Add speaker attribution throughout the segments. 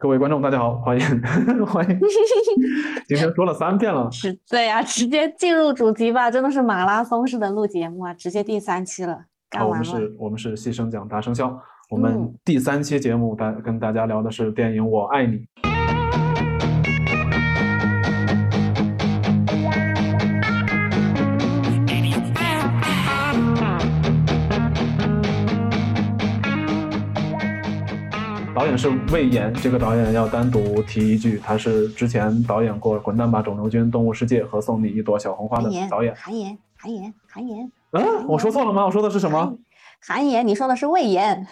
Speaker 1: 各位观众，大家好，欢迎 欢迎。今天说了三遍了，
Speaker 2: 是对呀，直接进入主题吧，真的是马拉松式的录节目啊，直接第三期了，干完
Speaker 1: 了。我们是，我们是细声讲大生肖，我们第三期节目大跟大家聊的是电影《我爱你》。导演是魏延，这个导演要单独提一句，他是之前导演过《滚蛋吧，肿瘤君》《动物世界》和《送你一朵小红花》的导演。
Speaker 2: 韩延，韩延，韩延。
Speaker 1: 嗯，我说错了吗？我说的是什么？
Speaker 2: 韩延，你说的是魏延。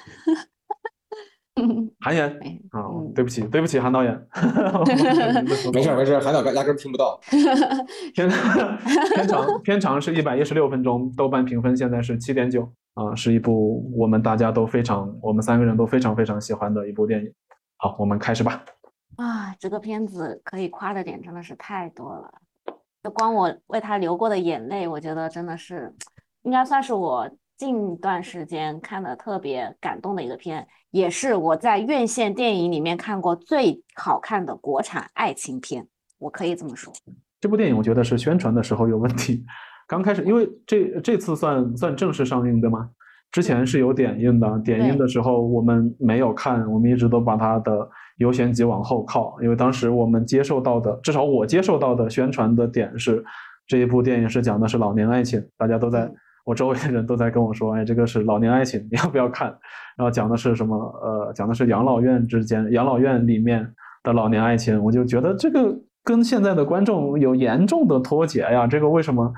Speaker 1: 韩延 啊，对不起，对不起，韩导演。
Speaker 3: 没事没事，韩导压根听不到。
Speaker 1: 片片长片长是一百一十六分钟，豆瓣评分现在是七点九。啊，是一部我们大家都非常，我们三个人都非常非常喜欢的一部电影。好，我们开始吧。
Speaker 2: 啊，这个片子可以夸的点真的是太多了，就光我为他流过的眼泪，我觉得真的是，应该算是我近段时间看的特别感动的一个片，也是我在院线电影里面看过最好看的国产爱情片，我可以这么说。
Speaker 1: 这部电影我觉得是宣传的时候有问题。刚开始，因为这这次算算正式上映对吗？之前是有点映的，点映的时候我们没有看，我们一直都把它的优先级往后靠，因为当时我们接受到的，至少我接受到的宣传的点是，这一部电影是讲的是老年爱情，大家都在我周围的人都在跟我说，哎，这个是老年爱情，你要不要看？然后讲的是什么？呃，讲的是养老院之间，养老院里面的老年爱情，我就觉得这个跟现在的观众有严重的脱节呀，这个为什么？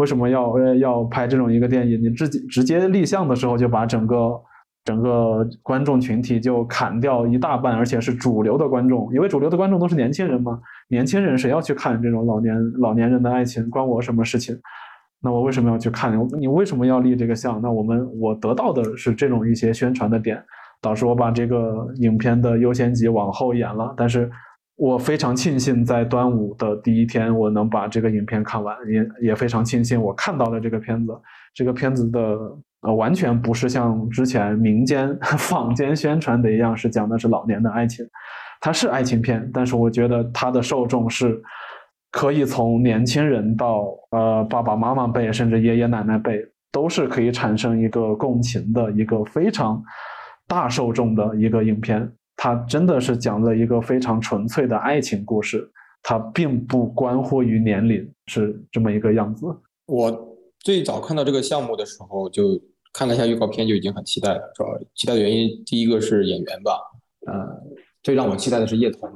Speaker 1: 为什么要要拍这种一个电影？你直接直接立项的时候就把整个整个观众群体就砍掉一大半，而且是主流的观众，因为主流的观众都是年轻人嘛。年轻人谁要去看这种老年老年人的爱情？关我什么事情？那我为什么要去看？你为什么要立这个项？那我们我得到的是这种一些宣传的点，导致我把这个影片的优先级往后延了。但是。我非常庆幸在端午的第一天，我能把这个影片看完，也也非常庆幸我看到了这个片子。这个片子的呃，完全不是像之前民间 坊间宣传的一样，是讲的是老年的爱情。它是爱情片，但是我觉得它的受众是可以从年轻人到呃爸爸妈妈辈，甚至爷爷奶奶辈，都是可以产生一个共情的一个非常大受众的一个影片。它真的是讲了一个非常纯粹的爱情故事，它并不关乎于年龄，是这么一个样子。
Speaker 3: 我最早看到这个项目的时候，就看了一下预告片，就已经很期待了。主要期待的原因，第一个是演员吧，呃，最让我期待的是叶童，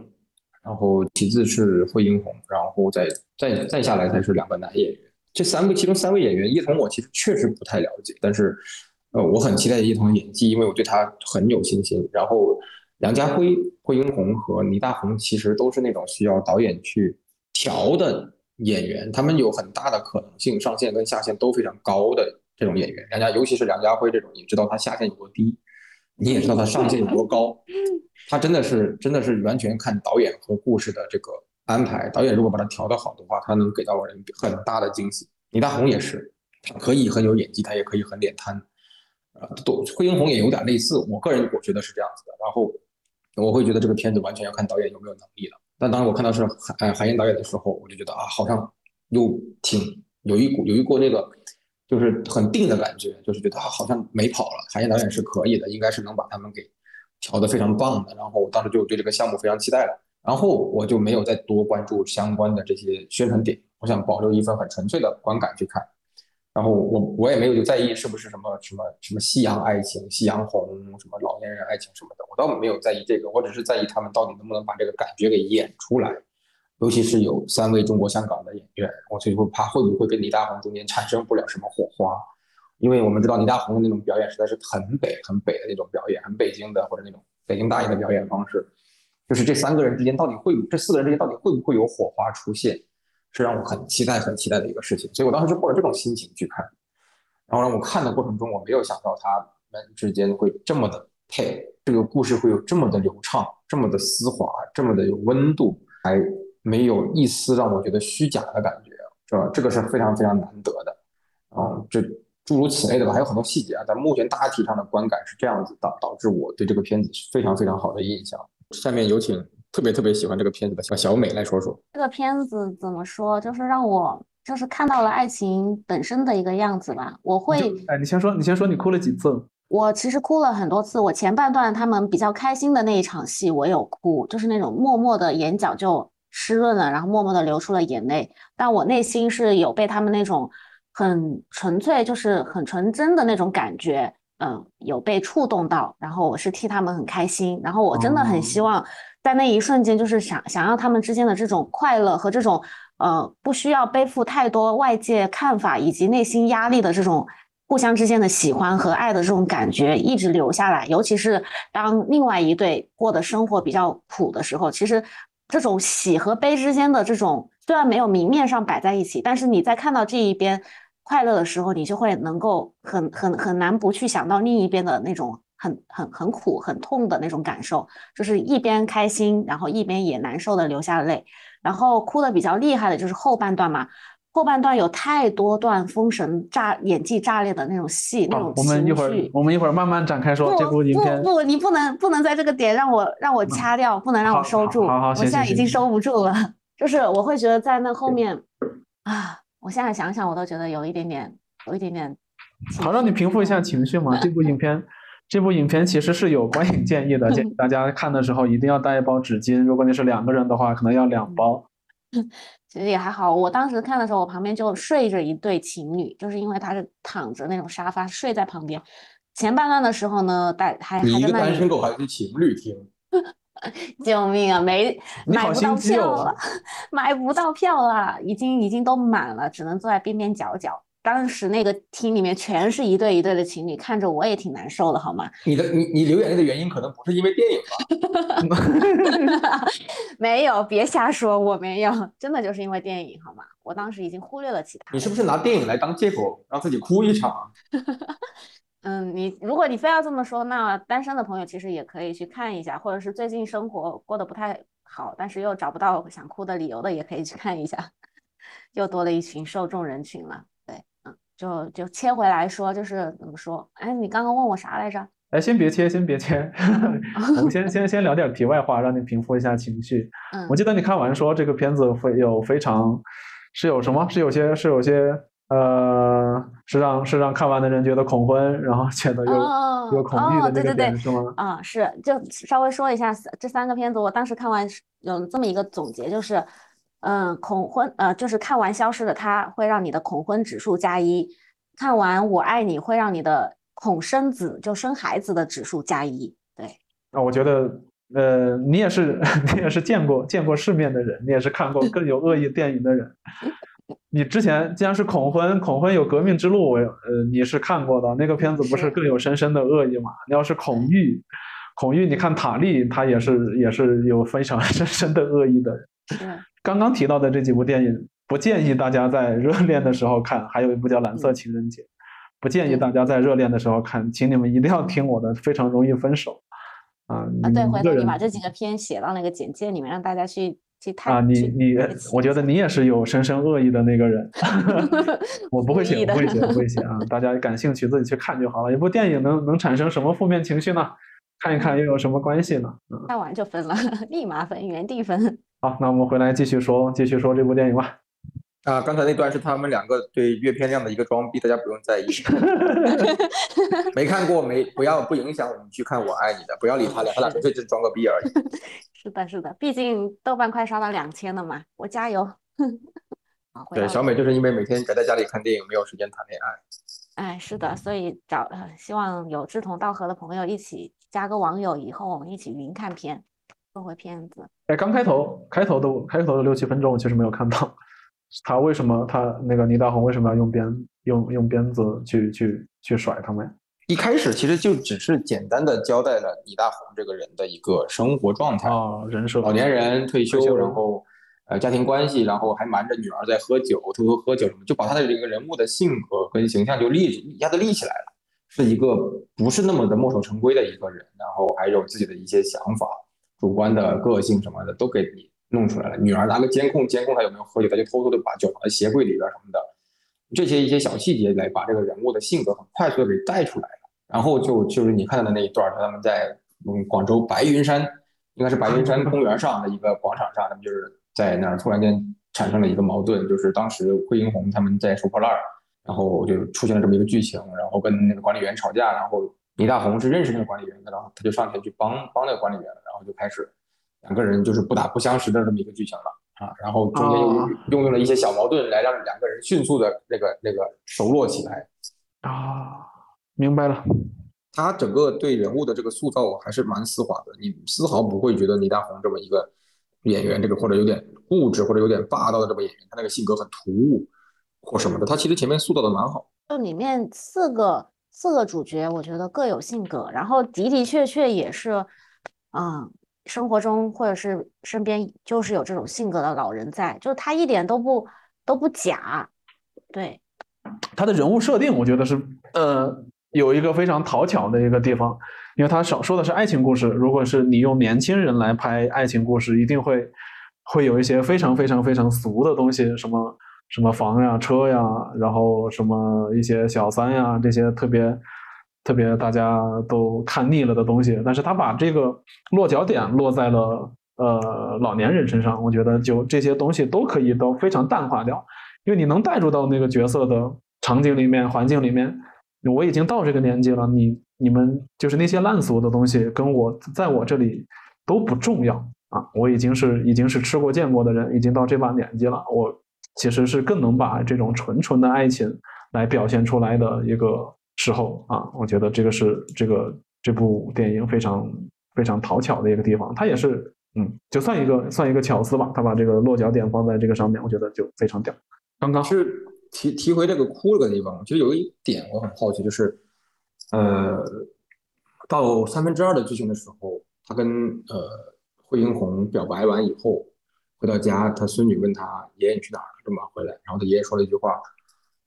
Speaker 3: 然后其次是惠英红，然后再再再下来才是两个男演员。这三个其中三位演员，叶童我其实确实不太了解，但是呃，我很期待叶童的演技，因为我对他很有信心。然后。梁家辉、惠英红和倪大红其实都是那种需要导演去调的演员，他们有很大的可能性上限跟下限都非常高的这种演员。梁家，尤其是梁家辉这种，你知道他下限有多低，你也知道他上限有多高。他真的是真的是完全看导演和故事的这个安排。导演如果把他调得好的话，他能给到人很大的惊喜。倪大红也是，他可以很有演技，他也可以很脸瘫。啊，都惠英红也有点类似，我个人我觉得是这样子的。然后。我会觉得这个片子完全要看导演有没有能力了。但当时我看到是韩韩延导演的时候，我就觉得啊，好像又挺有一股有一股那个就是很定的感觉，就是觉得他好像没跑了。韩延导演是可以的，应该是能把他们给调得非常棒的。然后我当时就对这个项目非常期待了。然后我就没有再多关注相关的这些宣传点，我想保留一份很纯粹的观感去看。然后我我也没有就在意是不是什么什么什么夕阳爱情、夕阳红什么老年人爱情什么的，我倒没有在意这个，我只是在意他们到底能不能把这个感觉给演出来，尤其是有三位中国香港的演员，我就会怕会不会跟倪大红中间产生不了什么火花，因为我们知道倪大红的那种表演实在是很北很北的那种表演，很北京的或者那种北京大爷的表演方式，就是这三个人之间到底会这四个人之间到底会不会有火花出现？是让我很期待、很期待的一个事情，所以我当时就抱着这种心情去看。然后让我看的过程中，我没有想到他们之间会这么的配，这个故事会有这么的流畅、这么的丝滑、这么的有温度，还没有一丝让我觉得虚假的感觉，是吧？这个是非常非常难得的。啊，这诸如此类的吧，还有很多细节啊。但目前大体上的观感是这样子，导导致我对这个片子是非常非常好的印象。下面有请特别特别喜欢这个片子的小小美来说说。
Speaker 2: 这个片子怎么说，就是让我就是看到了爱情本身的一个样子吧。我会，
Speaker 1: 哎，你先说，你先说，你哭了几次？
Speaker 2: 我其实哭了很多次。我前半段他们比较开心的那一场戏，我有哭，就是那种默默的眼角就湿润了，然后默默的流出了眼泪。但我内心是有被他们那种很纯粹，就是很纯真的那种感觉。嗯，有被触动到，然后我是替他们很开心，然后我真的很希望在那一瞬间，就是想想要他们之间的这种快乐和这种呃不需要背负太多外界看法以及内心压力的这种互相之间的喜欢和爱的这种感觉一直留下来。尤其是当另外一对过的生活比较苦的时候，其实这种喜和悲之间的这种虽然没有明面上摆在一起，但是你在看到这一边。快乐的时候，你就会能够很很很难不去想到另一边的那种很很很苦很痛的那种感受，就是一边开心，然后一边也难受的流下泪，然后哭的比较厉害的就是后半段嘛，后半段有太多段封神炸演技炸裂的那种戏，那种
Speaker 1: 我们一会儿我们一会儿慢慢展开说这部影片。
Speaker 2: 不不，你不能不能在这个点让我让我掐掉，不能让我收住，
Speaker 1: 我
Speaker 2: 现在已经收不住了，就是我会觉得在那后面啊。我现在想想，我都觉得有一点点，有一点点。
Speaker 1: 好，让你平复一下情绪嘛。这部影片，这部影片其实是有观影建议的，建议大家看的时候一定要带一包纸巾。如果你是两个人的话，可能要两包。
Speaker 2: 其实也还好，我当时看的时候，我旁边就睡着一对情侣，就是因为他是躺着那种沙发睡在旁边。前半段的时候呢，带还还
Speaker 3: 一个单身狗还是情侣厅？
Speaker 2: 救命啊！没买不到票了，买不到票了，已经已经都满了，只能坐在边边角角。当时那个厅里面全是一对一对的情侣，看着我也挺难受的，好吗？
Speaker 3: 你的你你流眼泪的原因可能不是因为电影
Speaker 2: 吧？没有，别瞎说，我没有，真的就是因为电影，好吗？我当时已经忽略了其他。
Speaker 3: 你是不是拿电影来当借口让自己哭一场？
Speaker 2: 嗯，你如果你非要这么说，那单身的朋友其实也可以去看一下，或者是最近生活过得不太好，但是又找不到想哭的理由的，也可以去看一下，又多了一群受众人群了。对，嗯，就就切回来说，就是怎么说？哎，你刚刚问我啥来着？
Speaker 1: 哎，先别切，先别切，我们先先先聊点题外话，让你平复一下情绪。
Speaker 2: 嗯，
Speaker 1: 我记得你看完说这个片子会有非常是有什么？是有些是有些。呃，是让是让看完的人觉得恐婚，然后觉得有有恐惧的那个点是吗？
Speaker 2: 啊，是，就稍微说一下这三个片子，我当时看完有这么一个总结，就是，嗯，恐婚，呃，就是看完《消失的她》会让你的恐婚指数加一，看完《我爱你》会让你的恐生子就生孩子的指数加一。对，
Speaker 1: 啊，我觉得，呃，你也是 你也是见过见过世面的人，你也是看过更有恶意电影的人。你之前既然是恐婚，恐婚有革命之路，我呃你是看过的那个片子，不是更有深深的恶意吗？你要是恐育，恐育，你看塔利，他也是也是有非常 深深的恶意的。刚刚提到的这几部电影，不建议大家在热恋的时候看。还有一部叫《蓝色情人节》，不建议大家在热恋的时候看，请你们一定要听我的，非常容易分手。啊
Speaker 2: 啊，对，回头你把这几个片写到那个简介里面，让大家去。
Speaker 1: 啊，你你，我觉得你也是有深深恶意的那个人。我不会写，不会写，不会写 啊！大家感兴趣自己去看就好了。一部电影能能产生什么负面情绪呢？看一看又有什么关系呢？
Speaker 2: 看完就分了，立马分，原地分。
Speaker 1: 好，那我们回来继续说，继续说这部电影吧。
Speaker 3: 啊，刚才那段是他们两个对阅片量的一个装逼，大家不用在意。没看过没？不要不影响我们去看《我爱你》的，不要理他俩，他俩纯粹就是装个逼而已。
Speaker 2: 是的，是的，毕竟豆瓣快刷到两千了嘛，我加油。
Speaker 3: 对，小美就是因为每天宅在家里看电影，没有时间谈恋爱。
Speaker 2: 哎，是的，所以找希望有志同道合的朋友一起加个网友，以后我们一起云看片，做回片子。
Speaker 1: 哎，刚开头开头的开头的六七分钟，我其实没有看到。他为什么他那个倪大红为什么要用鞭用用鞭子去去去甩他们？
Speaker 3: 一开始其实就只是简单的交代了倪大红这个人的一个生活状态
Speaker 1: 啊，人设，
Speaker 3: 老年人退休，然后呃家庭关系，然后还瞒着女儿在喝酒，偷偷喝酒什么，就把他的这个人物的性格跟形象就立一下子立起来了，是一个不是那么的墨守成规的一个人，然后还有自己的一些想法、主观的个性什么的都给你。弄出来了，女儿拿个监控监控他有没有喝酒，他就偷偷的把酒放在鞋柜里边什么的，这些一些小细节来把这个人物的性格很快速的给带出来了。然后就就是你看到的那一段，他们在嗯广州白云山应该是白云山公园上的一个广场上，他们就是在那儿突然间产生了一个矛盾，就是当时惠英红他们在收破烂儿，然后就出现了这么一个剧情，然后跟那个管理员吵架，然后李大红是认识那个管理员的，然后他就上前去帮帮那个管理员，然后就开始两个人就是不打不相识的这么一个剧情了啊，然后中间又
Speaker 1: 哦
Speaker 3: 用用了一些小矛盾来让两个人迅速的那个那个熟络起来。
Speaker 1: 啊，明白了。
Speaker 3: 他整个对人物的这个塑造还是蛮丝滑的，你丝毫不会觉得李大红这么一个演员，这个或者有点固执或者有点霸道的这么演员，他那个性格很突兀或什么的，他其实前面塑造的蛮好。
Speaker 2: 就里面四个四个主角，我觉得各有性格，然后的的确确也是，嗯，生活中或者是身边就是有这种性格的老人在，就他一点都不都不假，对，
Speaker 1: 他的人物设定，我觉得是呃有一个非常讨巧的一个地方，因为他少说的是爱情故事。如果是你用年轻人来拍爱情故事，一定会会有一些非常非常非常俗的东西，什么什么房呀、车呀，然后什么一些小三呀这些特别特别大家都看腻了的东西。但是他把这个落脚点落在了呃老年人身上，我觉得就这些东西都可以都非常淡化掉。因为你能带入到那个角色的场景里面、环境里面。我已经到这个年纪了，你你们就是那些烂俗的东西，跟我在我这里都不重要啊！我已经是已经是吃过见过的人，已经到这把年纪了，我其实是更能把这种纯纯的爱情来表现出来的一个时候啊！我觉得这个是这个这部电影非常非常讨巧的一个地方，它也是嗯，就算一个算一个巧思吧，他把这个落脚点放在这个上面，我觉得就非常屌。刚刚
Speaker 3: 是提提回这个哭这个地方，其实有一点我很好奇，就是呃，到三分之二的剧情的时候，他跟呃惠英红表白完以后，回到家，他孙女问他爷爷你去哪儿了，这么晚回来，然后他爷爷说了一句话，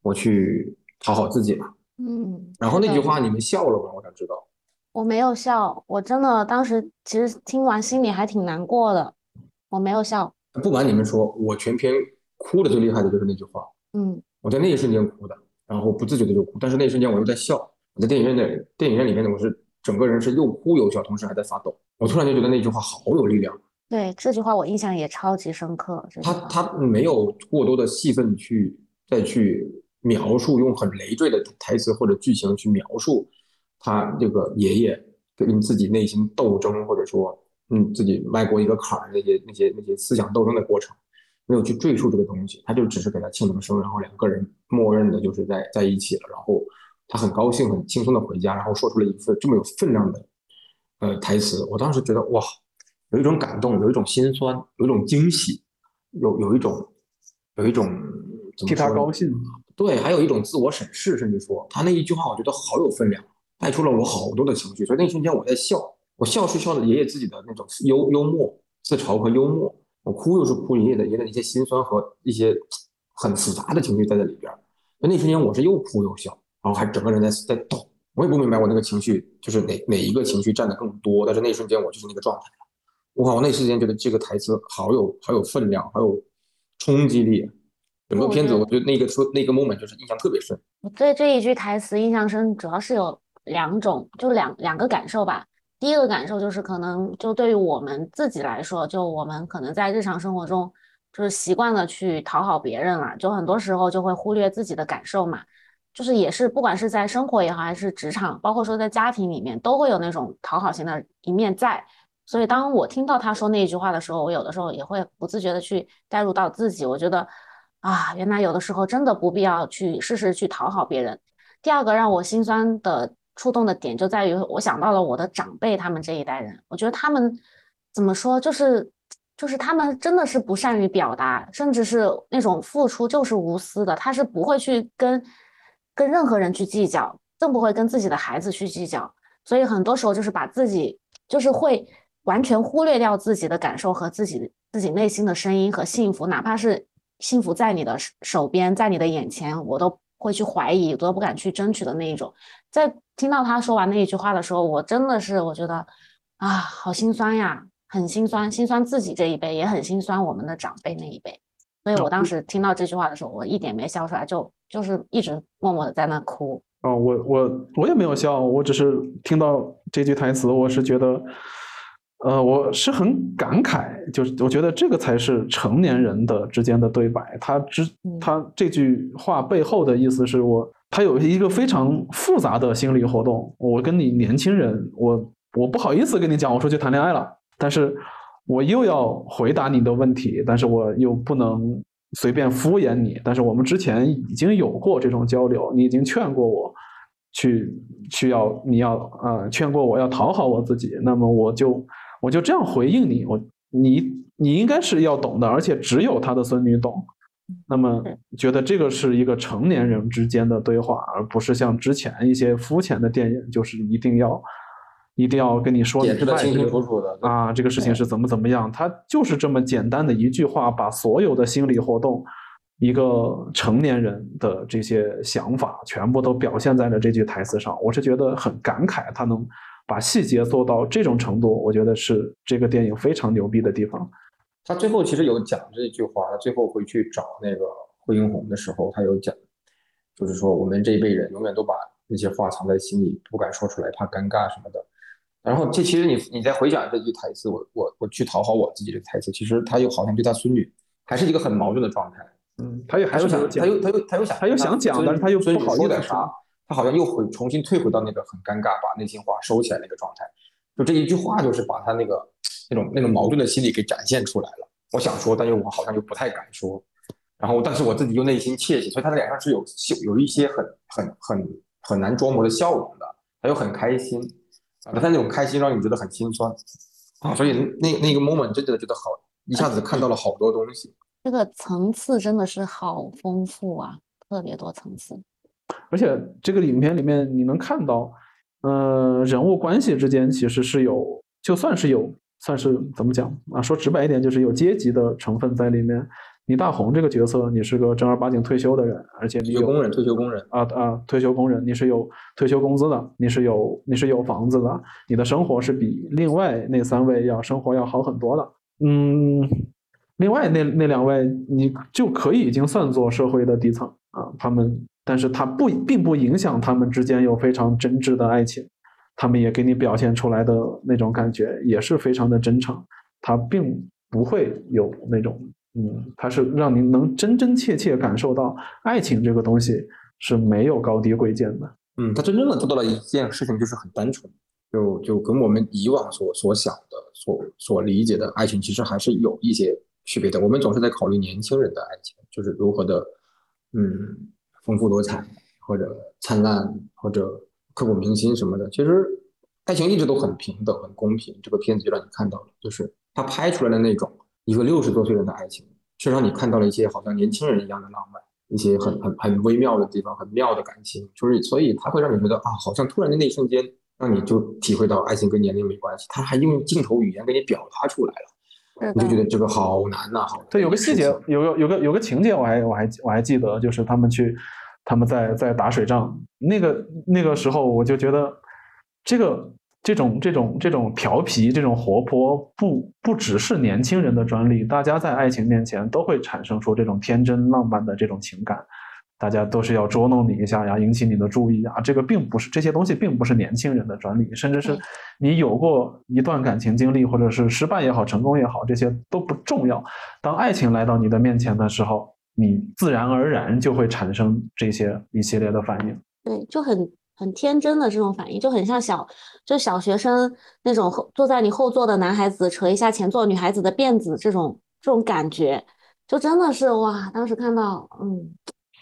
Speaker 3: 我去讨好自己吧。
Speaker 2: 嗯，
Speaker 3: 然后那句话你们笑了吗？我想知道。
Speaker 2: 我没有笑，我真的当时其实听完心里还挺难过的，我没有笑，
Speaker 3: 不瞒你们说，我全篇哭的最厉害的就是那句话，
Speaker 2: 嗯
Speaker 3: 我在那一瞬间哭的，然后不自觉的就哭，但是那一瞬间我又在笑。我在电影院的电影院里面呢，我是整个人是又哭又笑，同时还在发抖。我突然就觉得那句话好有力量。
Speaker 2: 对，这句话我印象也超级深刻，
Speaker 3: 他他没有过多的戏份去再去描述，用很累赘的台词或者剧情去描述他这个爷爷跟自己内心斗争，或者说嗯自己迈过一个坎儿那些那些那些思想斗争的过程，没有去赘述这个东西，他就只是给他庆了生，然后两个人默认的就是在在一起了，然后他很高兴很轻松的回家，然后说出了一份这么有分量的呃台词，我当时觉得哇，有一种感动，有一种心酸，有一种惊喜，有有一种有一种
Speaker 1: 替他高兴。
Speaker 3: 对，还有一种自我审视，甚至说他那一句话，我觉得好有分量，带出了我好多的情绪。所以那一瞬间我在笑，我笑是笑的爷爷自己的那种幽幽默、自嘲和幽默，我哭又是哭爷爷的爷爷的一些心酸和一些很复杂的情绪在这里边儿。那那瞬间我是又哭又笑，然后还整个人在在抖，我也不明白我那个情绪就是哪哪一个情绪占的更多，但是那一瞬间我就是那个状态了。哇，我那时间觉得这个台词好有好有分量，好有冲击力。整个片子我觉得那个说那个 moment 就是印象特别深。
Speaker 2: 我对这一句台词印象深，主要是有两种，就两两个感受吧。第一个感受就是，可能就对于我们自己来说，就我们可能在日常生活中，就是习惯了去讨好别人了，就很多时候就会忽略自己的感受嘛。就是也是，不管是在生活也好，还是职场，包括说在家庭里面，都会有那种讨好型的一面在。所以当我听到他说那一句话的时候，我有的时候也会不自觉的去带入到自己，我觉得啊，原来有的时候真的不必要去事事去讨好别人。第二个让我心酸的触动的点就在于，我想到了我的长辈他们这一代人，我觉得他们怎么说，就是就是他们真的是不善于表达，甚至是那种付出就是无私的，他是不会去跟跟任何人去计较，更不会跟自己的孩子去计较，所以很多时候就是把自己就是会完全忽略掉自己的感受和自己自己内心的声音和幸福，哪怕是幸福在你的手手边，在你的眼前，我都会去怀疑，我都不敢去争取的那一种。在听到他说完那一句话的时候，我真的是我觉得啊，好心酸呀，很心酸，心酸自己这一辈，也很心酸我们的长辈那一辈。所以我当时听到这句话的时候，我一点没笑出来，就就是一直默默的在那哭。
Speaker 1: 哦，我我我也没有笑，我只是听到这句台词，我是觉得呃，我是很感慨，就是我觉得这个才是成年人的之间的对白。他之他这句话背后的意思是我，他有一个非常复杂的心理活动。我跟你年轻人，我我不好意思跟你讲，我说去谈恋爱了，但是我又要回答你的问题，但是我又不能随便敷衍你。但是我们之前已经有过这种交流，你已经劝过我。去去要你要呃劝过我要讨好我自己，那么我就我就这样回应你，我你你应该是要懂的，而且只有他的孙女懂。那么觉得这个是一个成年人之间的对话，而不是像之前一些肤浅的电影，就是一定要一定要跟你说
Speaker 3: 解释的清清楚楚的
Speaker 1: 啊，这个事情是怎么怎么样，他就是这么简单的一句话，把所有的心理活动。一个成年人的这些想法全部都表现在了这句台词上，我是觉得很感慨，他能把细节做到这种程度，我觉得是这个电影非常牛逼的地方。
Speaker 3: 他最后其实有讲这句话，他最后回去找那个惠英红的时候，他有讲，就是说我们这一辈人永远都把那些话藏在心里，不敢说出来，怕尴尬什么的。然后这其实你你在回想这句台词，我我我去讨好我自己的台词，其实他又好像对他孙女还是一个很矛盾的状态。
Speaker 1: 嗯，他又还
Speaker 3: 有
Speaker 1: 想，
Speaker 3: 他又他又他又想，
Speaker 1: 他又想讲，但是他又不好意思
Speaker 3: 说，他好像又回重新退回到那个很尴尬，把内心话收起来那个状态。就这一句话，就是把他那个那种那种矛盾的心理给展现出来了。我想说，但又我好像又不太敢说。然后，但是我自己又内心窃喜，所以他的脸上是有有一些很很很很难捉摸的笑容的，他又很开心啊，他那种开心让你觉得很心酸啊。所以那那个 moment 真的觉得好，一下子看到了好多东西。
Speaker 2: 这个层次真的是好丰富啊，特别多层次。
Speaker 1: 而且这个影片里面你能看到，呃，人物关系之间其实是有，就算是有，算是怎么讲啊？说直白一点，就是有阶级的成分在里面。倪大红这个角色，你是个正儿八经退休的人，而且你有
Speaker 3: 工人，退休工人
Speaker 1: 啊啊，退休工人，你是有退休工资的，你是有你是有房子的，你的生活是比另外那三位要生活要好很多的，嗯。另外那那两位，你就可以已经算作社会的底层啊。他们，但是它不并不影响他们之间有非常真挚的爱情，他们也给你表现出来的那种感觉也是非常的真诚。它并不会有那种，嗯，它是让您能真真切切感受到爱情这个东西是没有高低贵贱的。
Speaker 3: 嗯，他真正的做到了一件事情，就是很单纯，就就跟我们以往所所想的、所所理解的爱情，其实还是有一些。区别的，我们总是在考虑年轻人的爱情，就是如何的，嗯，丰富多彩，或者灿烂，或者刻骨铭心什么的。其实，爱情一直都很平等、很公平。这个片子就让你看到了，就是他拍出来的那种一个六十多岁人的爱情，却让你看到了一些好像年轻人一样的浪漫，一些很很很微妙的地方，很妙的感情。就是，所以他会让你觉得啊，好像突然的那一瞬间，让你就体会到爱情跟年龄没关系。他还用镜头语言给你表达出来了。我就觉得这个好难呐，好。
Speaker 1: 对，有个细节，有个有个有个情节，我还我还我还记得，就是他们去，他们在在打水仗，那个那个时候，我就觉得，这个这种这种这种调皮，这种活泼，不不只是年轻人的专利，大家在爱情面前都会产生出这种天真浪漫的这种情感。大家都是要捉弄你一下呀，引起你的注意啊，这个并不是这些东西并不是年轻人的专利，甚至是你有过一段感情经历，或者是失败也好，成功也好，这些都不重要。当爱情来到你的面前的时候，你自然而然就会产生这些一系列的反应。
Speaker 2: 对，就很很天真的这种反应，就很像小就小学生那种后坐在你后座的男孩子扯一下前座女孩子的辫子这种这种感觉，就真的是哇，当时看到嗯。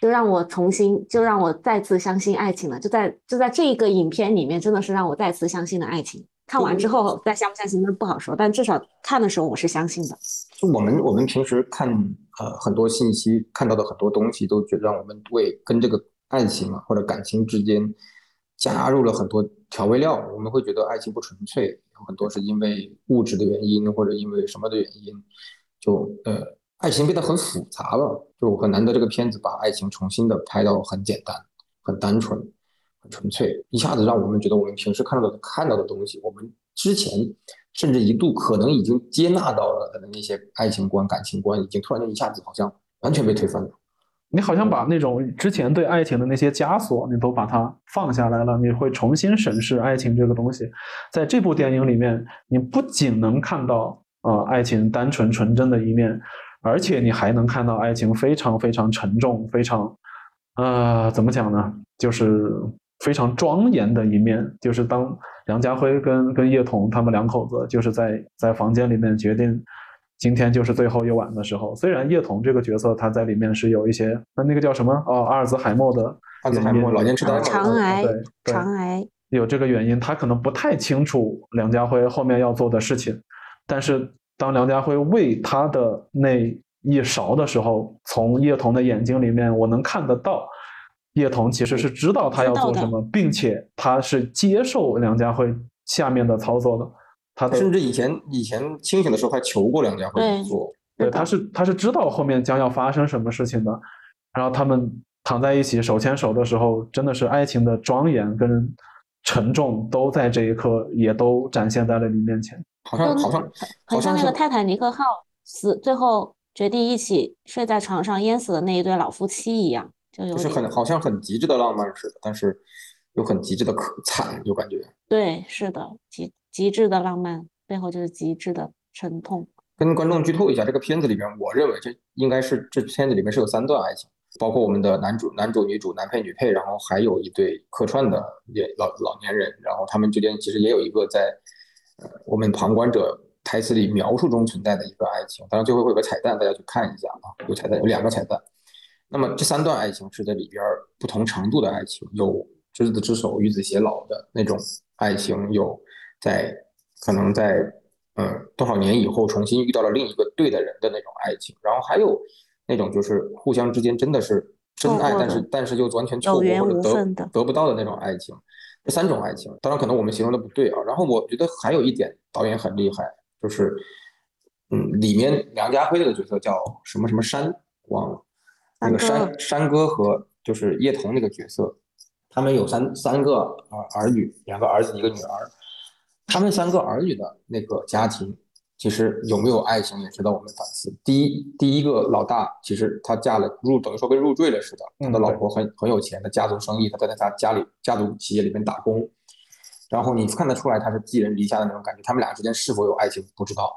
Speaker 2: 就让我重新，就让我再次相信爱情了。就在就在这一个影片里面，真的是让我再次相信了爱情。看完之后再相不相信那不好说，但至少看的时候我是相信的。
Speaker 3: 就我们我们平时看呃很多信息看到的很多东西，都觉得让我们为跟这个爱情啊或者感情之间加入了很多调味料。我们会觉得爱情不纯粹，有很多是因为物质的原因或者因为什么的原因，就呃。爱情变得很复杂了，就很难得这个片子把爱情重新的拍到很简单、很单纯、很纯粹，一下子让我们觉得我们平时看到的看到的东西，我们之前甚至一度可能已经接纳到了的那些爱情观、感情观，已经突然间一下子好像完全被推翻了。
Speaker 1: 你好像把那种之前对爱情的那些枷锁，你都把它放下来了，你会重新审视爱情这个东西。在这部电影里面，你不仅能看到呃爱情单纯纯真的一面，而且你还能看到爱情非常非常沉重、非常呃怎么讲呢？就是非常庄严的一面。就是当梁家辉跟跟叶童他们两口子就是在在房间里面决定。今天就是最后一晚的时候。虽然叶童这个角色他在里面是有一些，那那个叫什么？哦，阿尔兹海默的
Speaker 3: 阿尔兹海默老年痴呆，
Speaker 2: 肠癌，
Speaker 1: 对，
Speaker 2: 肠癌
Speaker 1: 有这个原因，他可能不太清楚梁家辉后面要做的事情。但是当梁家辉喂他的那一勺的时候，从叶童的眼睛里面，我能看得到，叶童其实是知道他要做什么，并且他是接受梁家辉下面的操作的。他
Speaker 3: 甚至以前以前清醒的时候还求过梁家辉做，
Speaker 1: 对，他是他是知道后面将要发生什么事情的，然后他们躺在一起手牵手的时候，真的是爱情的庄严跟沉重都在这一刻也都展现在了你面前，
Speaker 3: 好像好像
Speaker 2: 好像那个泰坦尼克号死最后决定一起睡在床上淹死的那一对老夫妻一样，就
Speaker 3: 就是很好像很极致的浪漫似的，但是又很极致的可惨，就感觉
Speaker 2: 对，是的，极。极致的浪漫背后就是极致的沉痛。
Speaker 3: 跟观众剧透一下，这个片子里边，我认为这应该是这片子里面是有三段爱情，包括我们的男主、男主、女主、男配、女配，然后还有一对客串的也老老年人，然后他们之间其实也有一个在呃我们旁观者台词里描述中存在的一个爱情。当然最后会有个彩蛋，大家去看一下啊，有彩蛋，有两个彩蛋。那么这三段爱情是在里边不同程度的爱情，有执子之手与子偕老的那种爱情，有。在可能在嗯多少年以后重新遇到了另一个对的人的那种爱情，然后还有那种就是互相之间真的是真爱，但是但是又完全错过或者得得不到的那种爱情，这三种爱情，当然可能我们形容的不对啊。然后我觉得还有一点导演很厉害，就是嗯里面梁家辉这个角色叫什么什么山忘了，那个山山哥和就是叶童那个角色，他们有三三个儿儿女，两个儿子一个女儿。他们三个儿女的那个家庭，其实有没有爱情也值得我们反思。第一，第一个老大，其实他嫁了入，等于说跟入赘了似的。他的老婆很很有钱的家族生意，他在他家家里家族企业里面打工。然后你看得出来他是寄人篱下的那种感觉。他们俩之间是否有爱情不知道。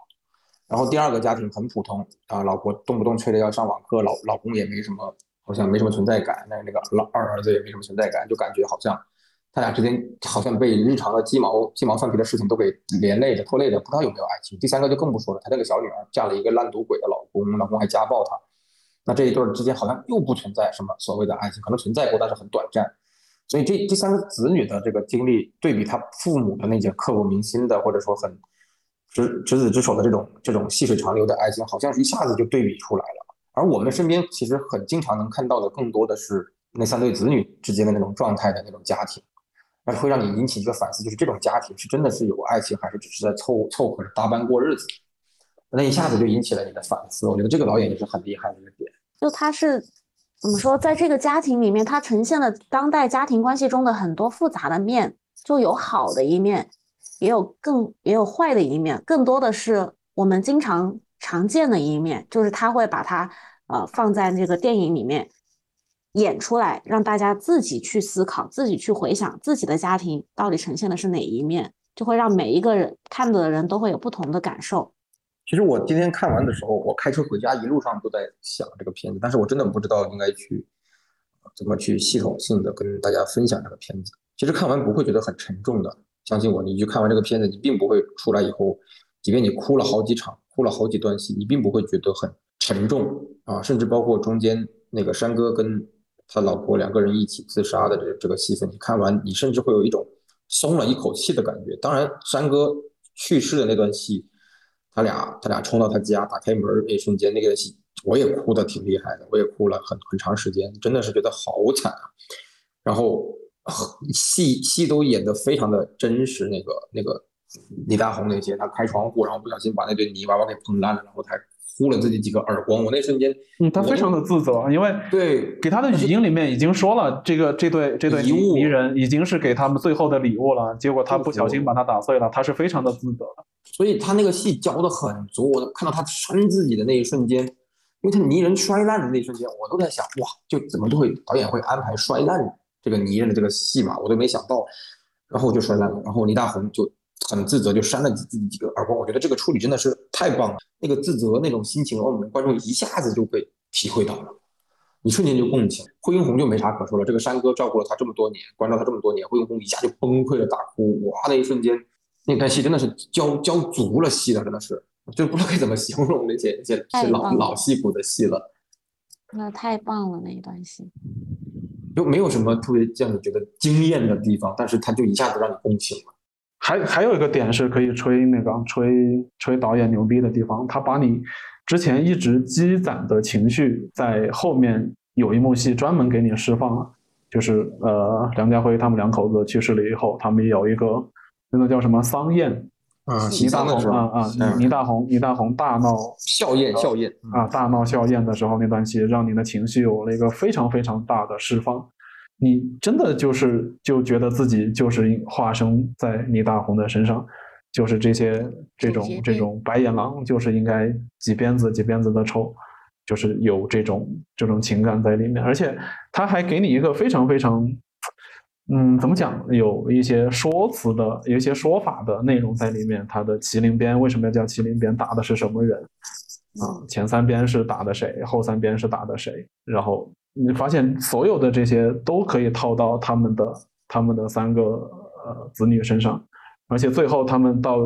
Speaker 3: 然后第二个家庭很普通啊，老婆动不动催着要上网课，老老公也没什么，好像没什么存在感。那那个老二儿子也没什么存在感，就感觉好像。他俩之间好像被日常的鸡毛鸡毛蒜皮的事情都给连累的拖累的，不知道有没有爱情。第三个就更不说了，他那个小女儿嫁了一个烂赌鬼的老公，老公还家暴她，那这一对之间好像又不存在什么所谓的爱情，可能存在过，但是很短暂。所以这这三个子女的这个经历，对比他父母的那些刻骨铭心的，或者说很执执子之手的这种这种细水长流的爱情，好像一下子就对比出来了。而我们身边其实很经常能看到的，更多的是那三对子女之间的那种状态的那种家庭。会让你引起一个反思，就是这种家庭是真的是有爱情，还是只是在凑凑合着搭班过日子？那一下子就引起了你的反思。我觉得这个导演也是很厉害的一个点。
Speaker 2: 就他是怎么说，在这个家庭里面，他呈现了当代家庭关系中的很多复杂的面，就有好的一面，也有更也有坏的一面，更多的是我们经常常见的一面，就是他会把它呃放在这个电影里面。演出来，让大家自己去思考，自己去回想自己的家庭到底呈现的是哪一面，就会让每一个人看到的人都会有不同的感受。
Speaker 3: 其实我今天看完的时候，我开车回家一路上都在想这个片子，但是我真的不知道应该去怎么去系统性的跟大家分享这个片子。其实看完不会觉得很沉重的，相信我，你去看完这个片子，你并不会出来以后，即便你哭了好几场，哭了好几段戏，你并不会觉得很沉重啊，甚至包括中间那个山哥跟。他老婆两个人一起自杀的这这个戏份，你看完，你甚至会有一种松了一口气的感觉。当然，山哥去世的那段戏，他俩他俩冲到他家打开门那一瞬间，那个戏我也哭的挺厉害的，我也哭了很很长时间，真的是觉得好惨啊。然后戏戏都演得非常的真实，那个那个李大红那些，他开窗户，然后不小心把那堆泥娃娃给碰烂了，然后他。呼了自己几个耳光，我那瞬间，
Speaker 1: 嗯，他非常的自责，因为
Speaker 3: 对
Speaker 1: 给他的语音里面已经说了，这个这对这对泥人已经是给他们最后的礼物了，结果他不小心把它打碎了，他是非常的自责的。
Speaker 3: 所以他那个戏教的很足，我看到他扇自己的那一瞬间，因为他泥人摔烂的那一瞬间，我都在想，哇，就怎么都会导演会安排摔烂这个泥人的这个戏嘛，我都没想到，然后我就摔烂了，然后倪大红就很自责，就扇了自己几个耳光，我觉得这个处理真的是太棒了，那个自责那种心情，我们观众一下子就被体会到了，一瞬间就共情。惠英红就没啥可说了，这个山哥照顾了他这么多年，关照他这么多年，惠英红一下就崩溃了，大哭，哇，那一瞬间，那段戏真的是交交足了戏了，真的是。就不知道该怎么形容那些那些老老戏骨的戏了，
Speaker 2: 那太棒了那一段戏，
Speaker 3: 就没有什么特别让你觉得惊艳的地方，但是他就一下子让你共情了。
Speaker 1: 还还有一个点是可以吹那个吹吹导演牛逼的地方，他把你之前一直积攒的情绪在后面有一幕戏专门给你释放了，就是呃梁家辉他们两口子去世了以后，他们有一个那个叫什么丧宴。
Speaker 3: 啊，倪大红
Speaker 1: 啊啊，倪大红，倪大红大闹
Speaker 3: 笑宴，笑宴
Speaker 1: 啊，大闹笑宴的时候那段戏，让你的情绪有了一个非常非常大的释放，你真的就是就觉得自己就是化身在倪大红的身上，就是这些这种这种白眼狼，就是应该几鞭子几鞭子的抽，就是有这种这种情感在里面，而且他还给你一个非常非常。嗯，怎么讲？有一些说辞的，有一些说法的内容在里面。他的麒麟鞭为什么要叫麒麟鞭？打的是什么人？啊，前三鞭是打的谁？后三鞭是打的谁？然后你发现所有的这些都可以套到他们的他们的三个呃子女身上，而且最后他们到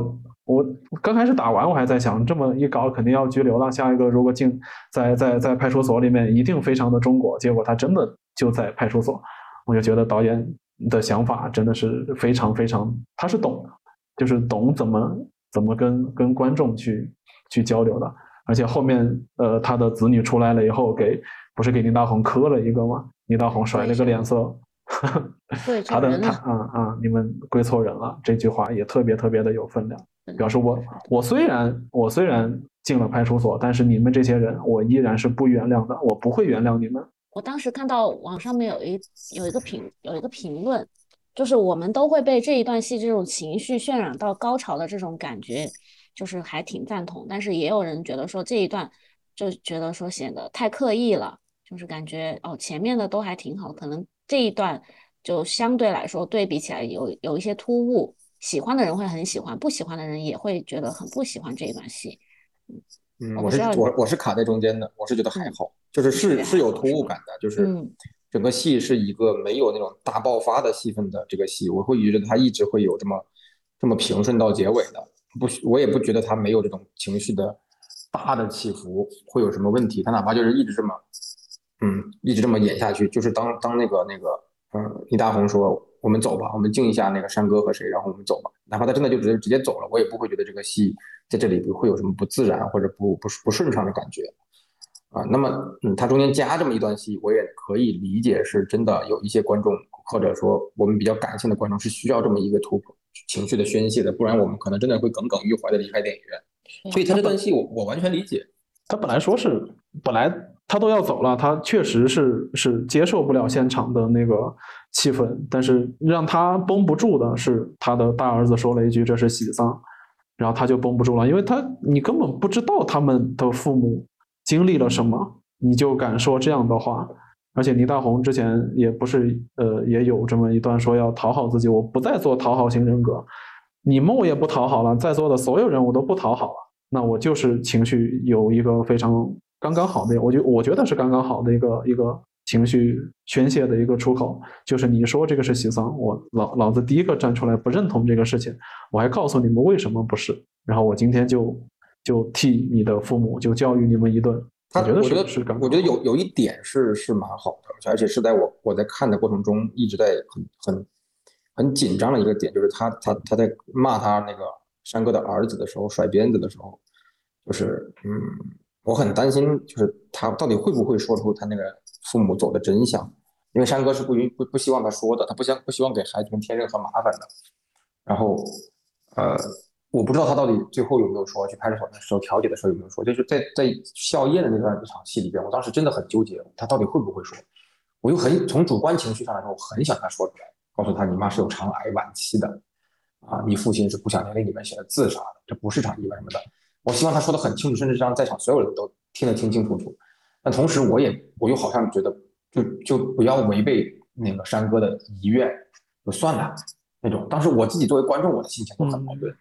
Speaker 1: 我刚开始打完，我还在想，这么一搞肯定要拘留了。下一个如果进在在在派出所里面，一定非常的中国。结果他真的就在派出所，我就觉得导演。的想法真的是非常非常，他是懂，就是懂怎么怎么跟跟观众去去交流的。而且后面呃，他的子女出来了以后，给不是给倪大红磕了一个吗？倪大红甩了个脸色，对 他的他啊啊，你们归错人了。这句话也特别特别的有分量，表示我我虽然我虽然进了派出所，但是你们这些人我依然是不原谅的，我不会原谅你们。
Speaker 2: 我当时看到网上面有一有一个评有一个评论，就是我们都会被这一段戏这种情绪渲染到高潮的这种感觉，就是还挺赞同。但是也有人觉得说这一段就觉得说显得太刻意了，就是感觉哦前面的都还挺好，可能这一段就相对来说对比起来有有一些突兀。喜欢的人会很喜欢，不喜欢的人也会觉得很不喜欢这一段戏。
Speaker 3: 嗯，我是我我是卡在中间的，我是觉得还好。就是是是有突兀感的，就是整个戏是一个没有那种大爆发的戏份的这个戏，我会觉得它一直会有这么这么平顺到结尾的，不，我也不觉得它没有这种情绪的大的起伏会有什么问题，它哪怕就是一直这么，嗯，一直这么演下去，就是当当那个那个，嗯，倪大红说我们走吧，我们敬一下那个山哥和谁，然后我们走吧，哪怕他真的就直接直接走了，我也不会觉得这个戏在这里会有什么不自然或者不不不顺畅的感觉。啊，那么，嗯，他中间加这么一段戏，我也可以理解，是真的有一些观众，或者说我们比较感性的观众是需要这么一个突破情绪的宣泄的，不然我们可能真的会耿耿于怀的离开电影院。所以他这段戏，我我完全理解。
Speaker 1: 他本来说是，本来他都要走了，他确实是是接受不了现场的那个气氛，但是让他绷不住的是他的大儿子说了一句这是喜丧，然后他就绷不住了，因为他你根本不知道他们的父母。经历了什么，你就敢说这样的话？而且倪大红之前也不是，呃，也有这么一段说要讨好自己，我不再做讨好型人格，你们我也不讨好了，在座的所有人我都不讨好了，那我就是情绪有一个非常刚刚好的，我觉我觉得是刚刚好的一个一个情绪宣泄的一个出口，就是你说这个是喜丧，我老老子第一个站出来不认同这个事情，我还告诉你们为什么不是，然后我今天就。就替你的父母就教育你们一顿，
Speaker 3: 我觉得
Speaker 1: 是，
Speaker 3: 我觉得有有一点是是蛮好的，而且是在我我在看的过程中一直在很很很紧张的一个点，就是他他他在骂他那个山哥的儿子的时候甩鞭子的时候，就是嗯，我很担心，就是他到底会不会说出他那个父母走的真相，因为山哥是不允不不希望他说的，他不想不希望给孩子们添任何麻烦的，然后呃。我不知道他到底最后有没有说去派出所的时候调解的时候有没有说，就是在在笑宴的那段那场戏里边，我当时真的很纠结，他到底会不会说？我又很从主观情绪上来说，我很想他说出来，告诉他你妈是有肠癌晚期的，啊，你父亲是不想年里里面写的自杀的，这不是场意外什么的。我希望他说的很清楚，甚至让在场所有人都听得清清楚楚。但同时我也我又好像觉得就就不要违背那个山哥的遗愿，就算了那种。当时我自己作为观众，我的心情都很矛盾。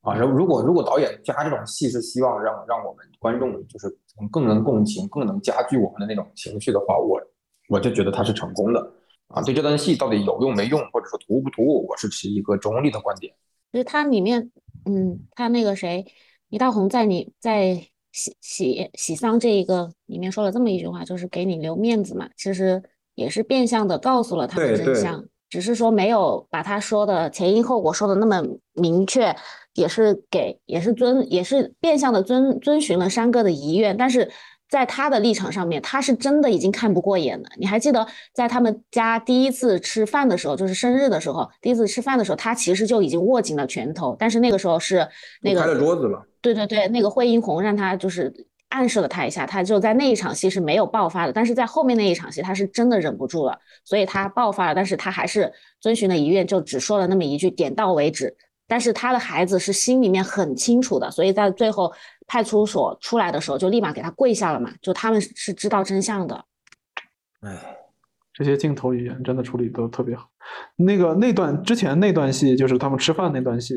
Speaker 3: 啊，然后如果如果导演加这种戏是希望让让我们观众就是更能共情、更能加剧我们的那种情绪的话，我我就觉得他是成功的。啊，对这段戏到底有用没用，或者说突不突兀，我是持一个中立的观点。
Speaker 2: 就是它里面，嗯，他那个谁，李大红在你在喜喜喜丧这一个里面说了这么一句话，就是给你留面子嘛，其实也是变相的告诉了他的真相，只是说没有把他说的前因后果说的那么明确。也是给，也是遵，也是变相的遵遵循了山哥的遗愿，但是在他的立场上面，他是真的已经看不过眼了。你还记得在他们家第一次吃饭的时候，就是生日的时候，第一次吃饭的时候，他其实就已经握紧了拳头，但是那个时候是那个
Speaker 3: 拍了桌子了。
Speaker 2: 对对对，那个惠英红让他就是暗示了他一下，他就在那一场戏是没有爆发的，但是在后面那一场戏他是真的忍不住了，所以他爆发了，但是他还是遵循了遗愿，就只说了那么一句，点到为止。但是他的孩子是心里面很清楚的，所以在最后派出所出来的时候，就立马给他跪下了嘛。就他们是知道真相的。
Speaker 3: 哎，
Speaker 1: 这些镜头语言真的处理都特别好。那个那段之前那段戏，就是他们吃饭那段戏，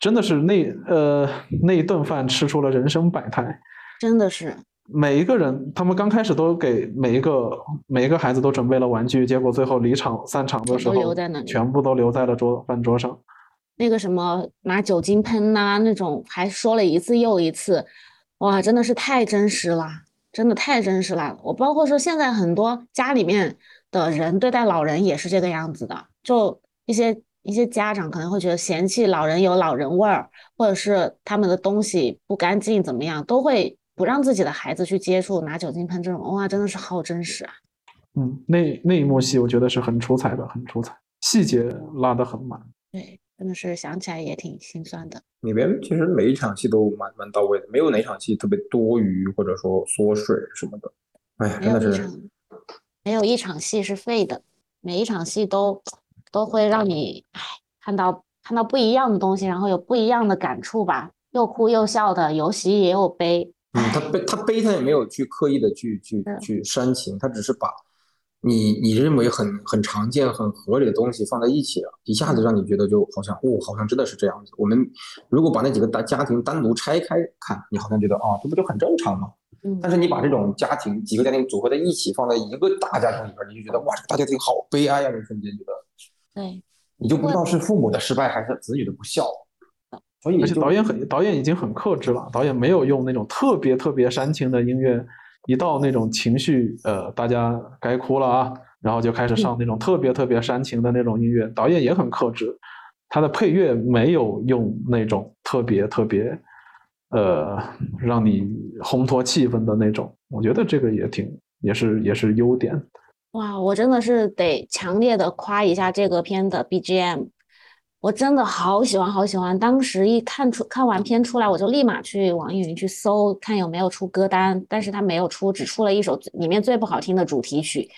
Speaker 1: 真的是那呃那一顿饭吃出了人生百态。
Speaker 2: 真的是
Speaker 1: 每一个人，他们刚开始都给每一个每一个孩子都准备了玩具，结果最后离场散场的时候，全部都留在了桌饭桌上。
Speaker 2: 那个什么拿酒精喷呐，那种还说了一次又一次，哇，真的是太真实了，真的太真实了。我包括说现在很多家里面的人对待老人也是这个样子的，就一些一些家长可能会觉得嫌弃老人有老人味儿，或者是他们的东西不干净怎么样，都会不让自己的孩子去接触拿酒精喷这种，哇，真的是好真实啊。
Speaker 1: 嗯，那那一幕戏我觉得是很出彩的，很出彩，细节拉得很满。
Speaker 2: 对。真的是想起来也挺心酸的。
Speaker 3: 里边其实每一场戏都蛮蛮到位的，没有哪场戏特别多余或者说缩水什么的。哎，真的是
Speaker 2: 没有一场戏是废的，每一场戏都都会让你哎看到看到不一样的东西，然后有不一样的感触吧，又哭又笑的，有喜也有悲。
Speaker 3: 嗯，他悲他悲他也没有去刻意的去去去煽情，他只是把。你你认为很很常见、很合理的东西放在一起了，一下子让你觉得就好像哦，好像真的是这样子。我们如果把那几个大家庭单独拆开看，你好像觉得啊，这不就很正常吗？
Speaker 2: 嗯。
Speaker 3: 但是你把这种家庭几个家庭组合在一起，放在一个大家庭里边，你就觉得哇，这个大家庭好悲哀啊！那瞬间觉得，
Speaker 2: 对，
Speaker 3: 你就不知道是父母的失败还是子女的不孝。所以，
Speaker 1: 而且导演很导演已经很克制了，导演没有用那种特别特别煽情的音乐。一到那种情绪，呃，大家该哭了啊，然后就开始上那种特别特别煽情的那种音乐。导演也很克制，他的配乐没有用那种特别特别，呃，让你烘托气氛的那种。我觉得这个也挺，也是也是优点。
Speaker 2: 哇，我真的是得强烈的夸一下这个片的 BGM。我真的好喜欢，好喜欢！当时一看出看完片出来，我就立马去网易云去搜，看有没有出歌单。但是它没有出，只出了一首里面最不好听的主题曲。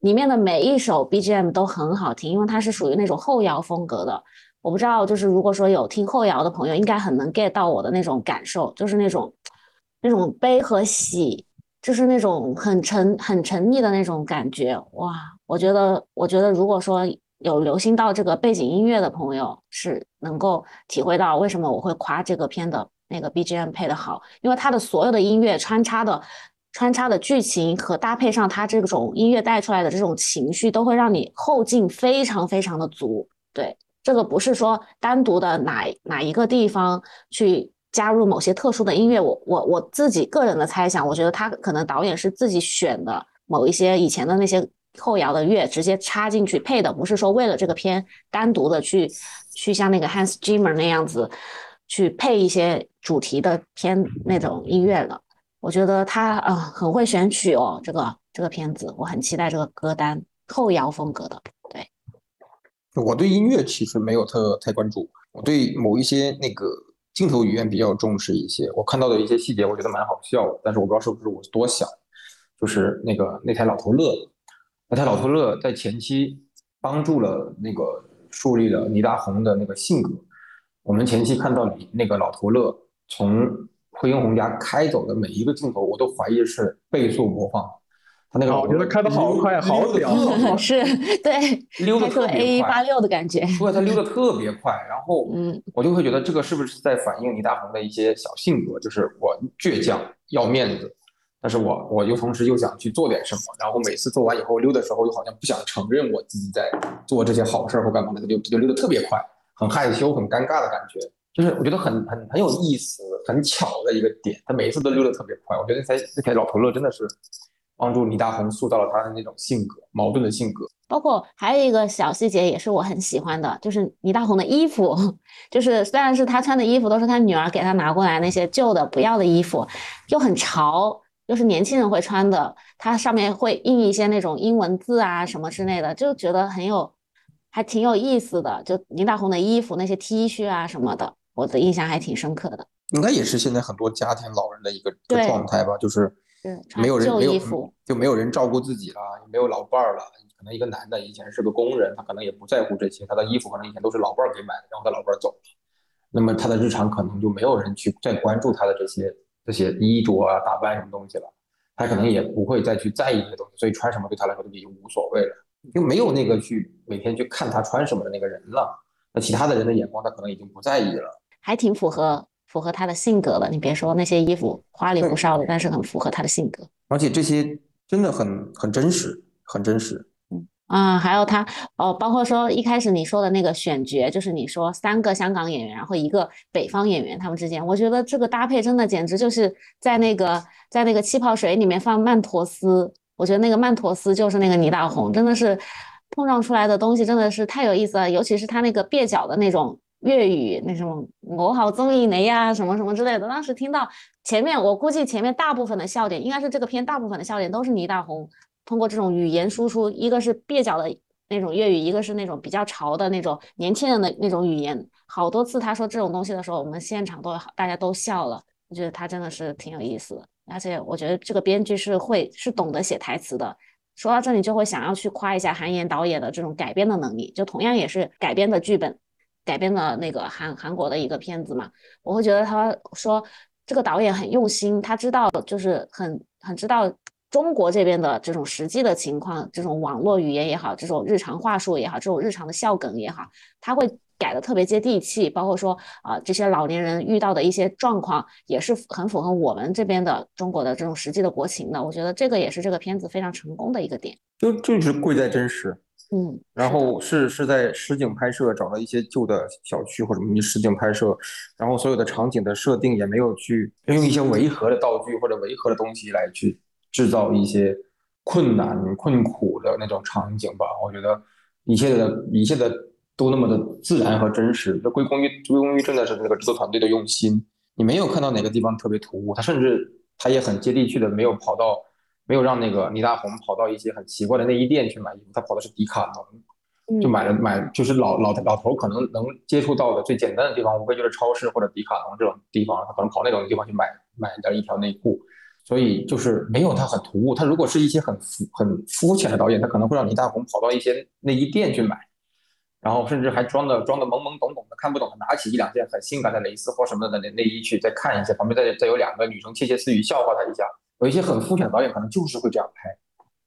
Speaker 2: 里面的每一首 BGM 都很好听，因为它是属于那种后摇风格的。我不知道，就是如果说有听后摇的朋友，应该很能 get 到我的那种感受，就是那种那种悲和喜，就是那种很沉很沉溺的那种感觉。哇，我觉得，我觉得如果说。有留心到这个背景音乐的朋友是能够体会到为什么我会夸这个片的那个 BGM 配的好，因为它的所有的音乐穿插的穿插的剧情和搭配上它这种音乐带出来的这种情绪，都会让你后劲非常非常的足。对，这个不是说单独的哪哪一个地方去加入某些特殊的音乐，我我我自己个人的猜想，我觉得他可能导演是自己选的某一些以前的那些。后摇的乐直接插进去配的，不是说为了这个片单独的去去像那个 Hans Zimmer 那样子去配一些主题的片那种音乐了。我觉得他啊很会选曲哦，这个这个片子我很期待这个歌单后摇风格的。对，
Speaker 3: 我对音乐其实没有特太关注，我对某一些那个镜头语言比较重视一些。我看到的一些细节，我觉得蛮好笑，但是我不知道是不是我多想，就是那个那台老头乐。那台老头乐在前期帮助了那个树立了倪大红的那个性格。我们前期看到那个老头乐从惠英红家开走的每一个镜头，我都怀疑是倍速播放。他那个
Speaker 1: 我觉得开的好快，好屌，
Speaker 2: 是对，
Speaker 3: 溜的特别
Speaker 2: A 八六的感觉，
Speaker 3: 对，他溜的特别快，然后，嗯，我就会觉得这个是不是在反映倪大红的一些小性格，就是我倔强，要面子，但是我我又同时又想去做点什么，然后每次做完以后溜的时候，又好像不想承认我自己在做这些好事或干嘛的，他就就溜得特别快，很害羞，很尴尬的感觉，就是我觉得很很很有意思，很巧的一个点，他每一次都溜得特别快，我觉得那台那台老头乐真的是。帮助倪大红塑造了他的那种性格，矛盾的性格。
Speaker 2: 包括还有一个小细节也是我很喜欢的，就是倪大红的衣服，就是虽然是他穿的衣服都是他女儿给他拿过来那些旧的不要的衣服，又很潮，又是年轻人会穿的，它上面会印一些那种英文字啊什么之类的，就觉得很有，还挺有意思的。就倪大红的衣服那些 T 恤啊什么的，我的印象还挺深刻的。
Speaker 3: 应该也是现在很多家庭老人的一个状态吧，就是。没有人没有就没有人照顾自己了，没有老伴儿了。可能一个男的以前是个工人，他可能也不在乎这些，他的衣服可能以前都是老伴儿给买的，然后他老伴儿走了，那么他的日常可能就没有人去再关注他的这些这些衣着啊、打扮什么东西了，他可能也不会再去在意这些东西，所以穿什么对他来说都已经无所谓了，就没有那个去每天去看他穿什么的那个人了。那其他的人的眼光，他可能已经不在意了，
Speaker 2: 还挺符合。符合他的性格的，你别说那些衣服花里胡哨的，但是很符合他的性格。
Speaker 3: 而且这些真的很很真实，很真实。
Speaker 2: 嗯啊，还有他哦，包括说一开始你说的那个选角，就是你说三个香港演员，然后一个北方演员，他们之间，我觉得这个搭配真的简直就是在那个在那个气泡水里面放曼陀斯，我觉得那个曼陀斯就是那个倪大红，真的是碰撞出来的东西真的是太有意思了，尤其是他那个蹩脚的那种。粤语那种，我好中意你呀，什么什么之类的。当时听到前面，我估计前面大部分的笑点，应该是这个片大部分的笑点都是倪大红通过这种语言输出，一个是蹩脚的那种粤语，一个是那种比较潮的那种年轻人的那种语言。好多次他说这种东西的时候，我们现场都大家都笑了。我觉得他真的是挺有意思的，而且我觉得这个编剧是会是懂得写台词的。说到这里，就会想要去夸一下韩延导演的这种改编的能力，就同样也是改编的剧本。改编的那个韩韩国的一个片子嘛，我会觉得他说这个导演很用心，他知道就是很很知道中国这边的这种实际的情况，这种网络语言也好，这种日常话术也好，这种日常的笑梗也好，他会改的特别接地气，包括说啊这些老年人遇到的一些状况也是很符合我们这边的中国的这种实际的国情的，我觉得这个也是这个片子非常成功的一个点，
Speaker 3: 就就是贵在真实。
Speaker 2: 嗯，
Speaker 3: 然后是是在实景拍摄，找了一些旧的小区或者什么实景拍摄，然后所有的场景的设定也没有去用一些违和的道具或者违和的东西来去制造一些困难困苦的那种场景吧。我觉得一切的一切的都那么的自然和真实，这归功于归功于真的是那个制作团队的用心。你没有看到哪个地方特别突兀，他甚至他也很接地气的，没有跑到。没有让那个倪大红跑到一些很奇怪的内衣店去买衣服，他跑的是迪卡侬，就买了买就是老老老头可能能接触到的最简单的地方，无非就是超市或者迪卡侬这种地方，他可能跑那种地方去买买点一条内裤，所以就是没有他很突兀。他如果是一些很肤很肤浅的导演，他可能会让倪大红跑到一些内衣店去买，然后甚至还装的装的懵懵懂懂的看不懂的，拿起一两件很性感的蕾丝或什么的内内衣去再看一下，旁边再再有两个女生窃窃私语笑话他一下。有一些很肤浅的导演可能就是会这样拍，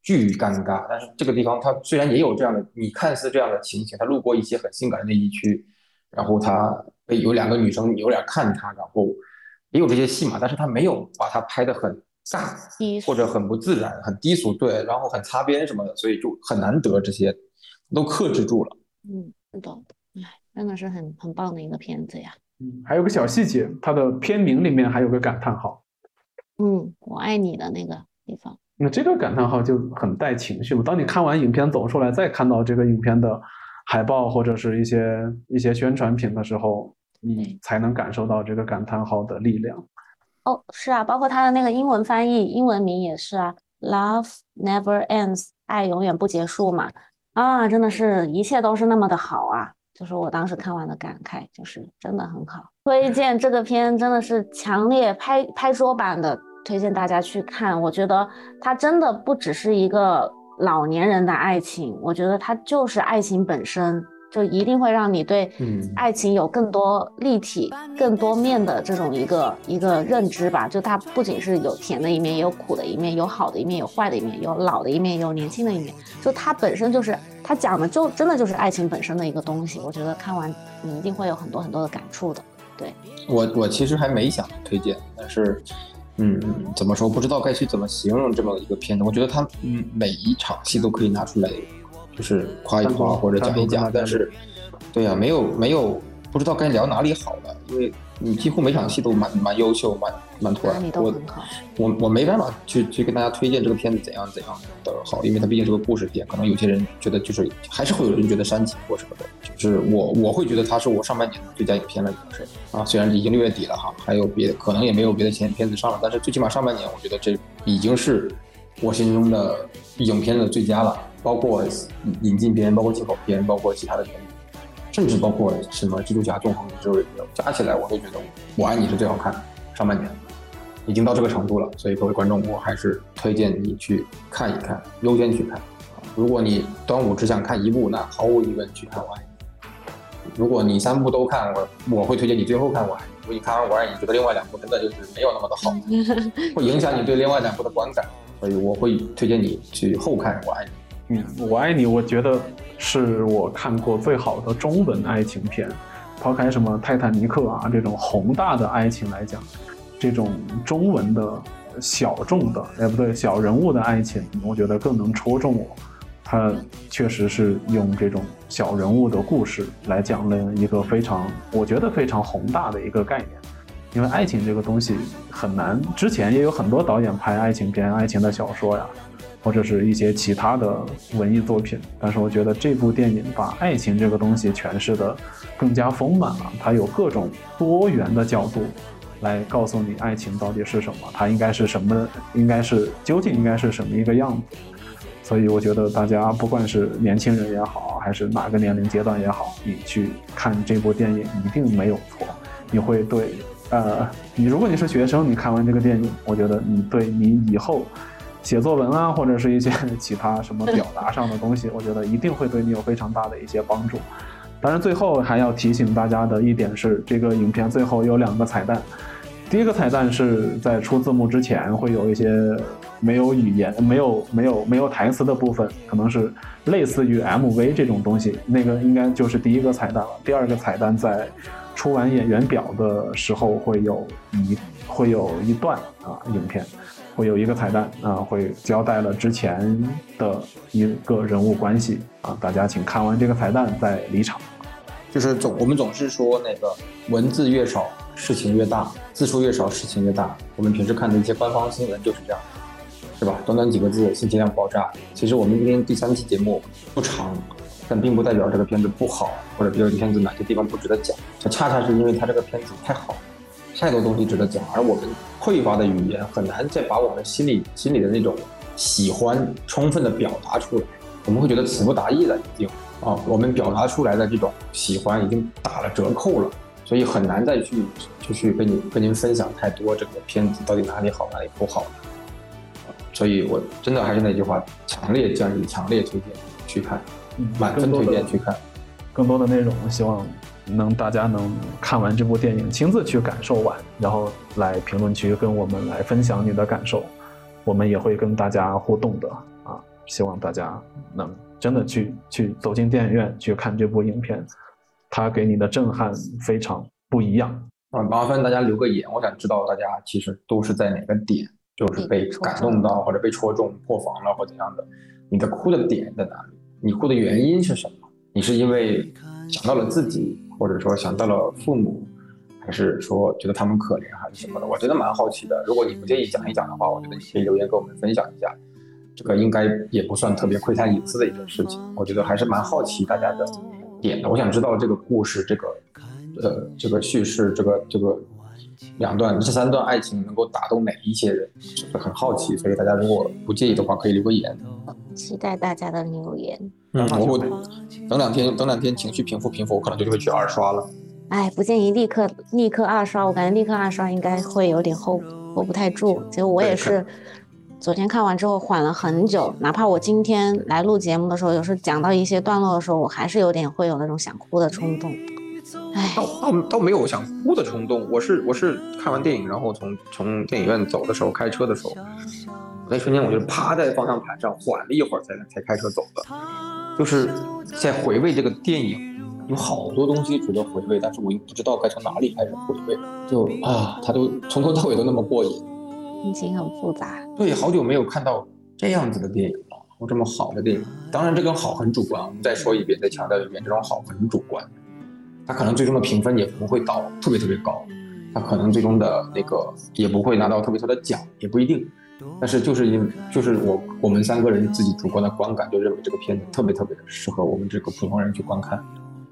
Speaker 3: 巨尴尬。但是这个地方他虽然也有这样的，你看似这样的情形，他路过一些很性感的内衣区，然后他有两个女生有点看他，然后也有这些戏码，但是他没有把他拍的很尬，或者很不自然、很低俗，对，然后很擦边什么的，所以就很难得这些都克制住了。
Speaker 2: 嗯，是的，哎，真的是很很棒的一个片子呀。
Speaker 1: 嗯，还有个小细节，它的片名里面还有个感叹号。
Speaker 2: 嗯，我爱你的那个地方，
Speaker 1: 那这个感叹号就很带情绪嘛。当你看完影片走出来，再看到这个影片的海报或者是一些一些宣传品的时候，你才能感受到这个感叹号的力量。
Speaker 2: 哦，是啊，包括它的那个英文翻译，英文名也是啊，Love never ends，爱永远不结束嘛。啊，真的是一切都是那么的好啊。就是我当时看完的感慨，就是真的很好，推荐这个片真的是强烈拍拍桌版的，推荐大家去看。我觉得它真的不只是一个老年人的爱情，我觉得它就是爱情本身，就一定会让你对
Speaker 3: 嗯
Speaker 2: 爱情有更多立体、更多面的这种一个一个认知吧。就它不仅是有甜的一面，也有苦的一面，有好的一面，有坏的一面，有老的一面，有年轻的一面。就它本身就是它讲的就真的就是爱情本身的一个东西。我觉得看完你一定会有很多很多的感触的。
Speaker 3: 对我我其实还没想推荐，但是，嗯，怎么说不知道该去怎么形容这么一个片子。我觉得他嗯每一场戏都可以拿出来，就是夸一夸或者讲一讲但是，对呀、没有没有不知道该聊哪里好了，因为你几乎每场戏都蛮蛮优秀，蛮蛮突然我。我我没办法去去跟大家推荐这个片子怎样怎样的好，因为它毕竟是个故事片，可能有些人觉得就是还是会有人觉得煽情或什么的，就是我我会觉得它是我上半年的最佳影片了，已经是啊，虽然已经六月底了哈，还有别的可能也没有别的片片子上了，但是最起码上半年我觉得这已经是我心中的影片的最佳了，包括引进片，包括进口片，包括其他的片子，甚至包括什么蜘蛛侠、纵横宇宙加起来我都觉得我爱你是最好看的上半年。已经到这个程度了，所以各位观众，我还是推荐你去看一看，优先去看。如果你端午只想看一部，那毫无疑问去看《我爱你》。如果你三部都看，我我会推荐你最后看《我爱你》。如果你看完《我爱你》，觉得另外两部真的就是没有那么的好，会影响你对另外两部的观感，所以我会推荐你去后看《我爱你》。
Speaker 1: 嗯，我爱你，我觉得是我看过最好的中文爱情片。抛开什么泰坦尼克啊这种宏大的爱情来讲，这种中文的小众的，哎不对，小人物的爱情，我觉得更能戳中我。它确实是用这种小人物的故事来讲了一个非常，我觉得非常宏大的一个概念。因为爱情这个东西很难，之前也有很多导演拍爱情片、爱情的小说呀，或者是一些其他的文艺作品。但是我觉得这部电影把爱情这个东西诠释的更加丰满了，它有各种多元的角度来告诉你爱情到底是什么，它应该是什么，应该是究竟应该是什么一个样子。所以我觉得大家不管是年轻人也好，还是哪个年龄阶段也好，你去看这部电影一定没有错，你会对，呃，你如果你是学生，你看完这个电影，我觉得你对你以后写作文啊，或者是一些其他什么表达上的东西，我觉得一定会对你有非常大的一些帮助。当然，最后还要提醒大家的一点是，这个影片最后有两个彩蛋。第一个彩蛋是在出字幕之前会有一些没有语言、没有没有没有台词的部分，可能是类似于 MV 这种东西，那个应该就是第一个彩蛋了。第二个彩蛋在出完演员表的时候会有一会有一段啊影片，会有一个彩蛋啊，会交代了之前的一个人物关系啊，大家请看完这个彩蛋再离场。
Speaker 3: 就是总我们总是说那个文字越少事情越大，字数越少事情越大。我们平时看的一些官方新闻就是这样，是吧？短短几个字，信息量爆炸。其实我们今天第三期节目不长，但并不代表这个片子不好，或者这个片子哪些地方不值得讲。这恰恰是因为它这个片子太好，太多东西值得讲，而我们匮乏的语言很难再把我们心里心里的那种喜欢充分的表达出来。我们会觉得词不达意了，已经啊，我们表达出来的这种喜欢已经打了折扣了，所以很难再去就去跟你跟您分享太多这个片子到底哪里好哪里不好。所以我真的还是那句话，强烈建议、强烈推荐去看，满分推荐去看。
Speaker 1: 更多的内容，希望能大家能看完这部电影，亲自去感受完，然后来评论区跟我们来分享你的感受，我们也会跟大家互动的啊！希望大家能真的去去走进电影院去看这部影片，它给你的震撼非常不一样。
Speaker 3: 啊，麻烦大家留个言，我想知道大家其实都是在哪个点，就是被感动到，或者被戳中、破防了，或怎样的。你的哭的点在哪里？你哭的原因是什么？你是因为想到了自己，或者说想到了父母，还是说觉得他们可怜，还是什么的？我觉得蛮好奇的。如果你不介意讲一讲的话，我觉得你可以留言跟我们分享一下。这个应该也不算特别窥探隐私的一件事情，我觉得还是蛮好奇大家的点的。我想知道这个故事，这个呃，这个叙事，这个这个两段这三段爱情能够打动哪一些人，就是很好奇。所以大家如果不介意的话，可以留个言。
Speaker 2: 期待大家的留言。
Speaker 3: 嗯，我会等两天，等两天情绪平复平复，我可能就会去二刷了。
Speaker 2: 哎，不建议立刻立刻二刷，我感觉立刻二刷应该会有点 hold hold 不太住。其实我也是昨天看完之后缓了很久，哪怕我今天来录节目的时候，有时候讲到一些段落的时候，我还是有点会有那种想哭的冲动。哎，
Speaker 3: 倒倒倒没有想哭的冲动，我是我是看完电影，然后从从电影院走的时候，开车的时候，那一瞬间我就趴在方向盘上缓了一会儿，才才开车走的，就是在回味这个电影，有好多东西值得回味，但是我又不知道该从哪里开始回味，就啊，他都从头到尾都那么过瘾，
Speaker 2: 心情很复杂。
Speaker 3: 对，好久没有看到这样子的电影了，有这么好的电影，当然这个好很主观，我们再说一遍，再强调一遍，这种好很主观。它可能最终的评分也不会到特别特别高，它可能最终的那个也不会拿到特别多的奖，也不一定。但是就是因就是我我们三个人自己主观的观感，就认为这个片子特别特别的适合我们这个普通人去观看，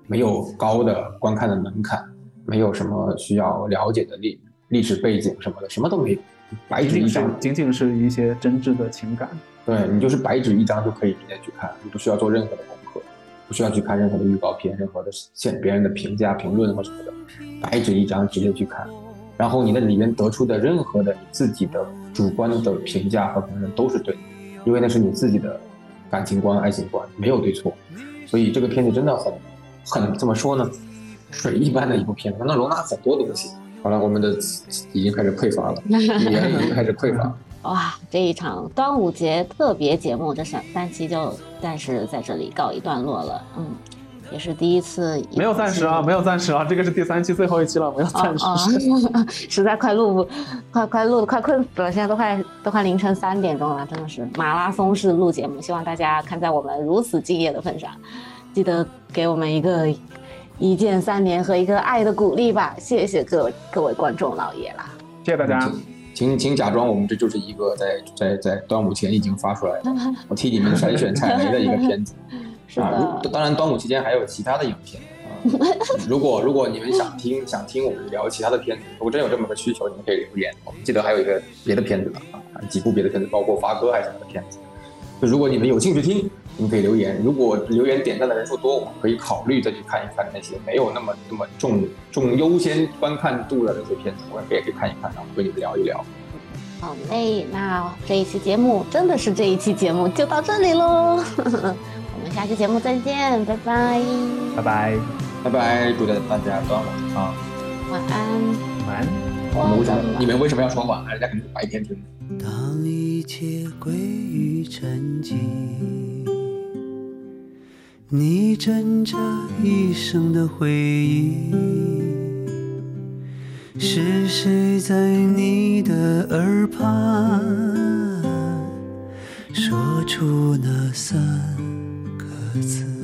Speaker 3: 没有高的观看的门槛，没有什么需要了解的历历史背景什么的，什么都没有，白纸一张，
Speaker 1: 仅仅是一些真挚的情感。
Speaker 3: 对你就是白纸一张就可以直接去看，你不需要做任何的功课。不需要去看任何的预告片，任何的现别人的评价、评论或什么的，白纸一张直接去看，然后你那里面得出的任何的你自己的主观的评价和评论都是对的，因为那是你自己的感情观、爱情观，没有对错。所以这个片子真的很很怎么说呢？水一般的一部片子，它能容纳很多东西。好了，我们的已经开始匮乏了，语言已经开始匮乏。
Speaker 2: 哇，这一场端午节特别节目，这三三期就暂时在这里告一段落了。嗯，也是第一次，
Speaker 1: 没有暂时啊，没有暂时啊，这个是第三期最后一期了，没有暂时。
Speaker 2: 实在快录，快快录的快困死了，现在都快都快凌晨三点钟了，真的是马拉松式录节目。希望大家看在我们如此敬业的份上，记得给我们一个一键三连和一个爱的鼓励吧。谢谢各位各位观众老爷啦，
Speaker 1: 谢谢大家。
Speaker 3: 请请假装我们这就是一个在在在端午前已经发出来的，我替你们筛选踩雷的一个片子啊。当然，端午期间还有其他的影片啊。如果如果你们想听想听我们聊其他的片子，如果真有这么个需求，你们可以留言。我们记得还有一个别的片子的啊，几部别的片子，包括发哥还是什么的片子。就如果你们有兴趣听，你们可以留言。如果留言点赞的人数多，我们可以考虑再去看一看那些没有那么那么重重优先观看度的那些片子，我们也可以看一看，然后跟你们聊一聊。
Speaker 2: 好嘞，那这一期节目真的是这一期节目就到这里喽，下期节目再见，拜拜，
Speaker 1: 拜拜，
Speaker 3: 拜拜，祝大家端午啊，
Speaker 2: 晚安，
Speaker 1: 晚安。
Speaker 3: 我们为什么？你们为什么要说晚安？人家肯定是白天听。
Speaker 4: 当一切归于沉寂。你枕着一生的回忆，是谁在你的耳畔说出那三个次？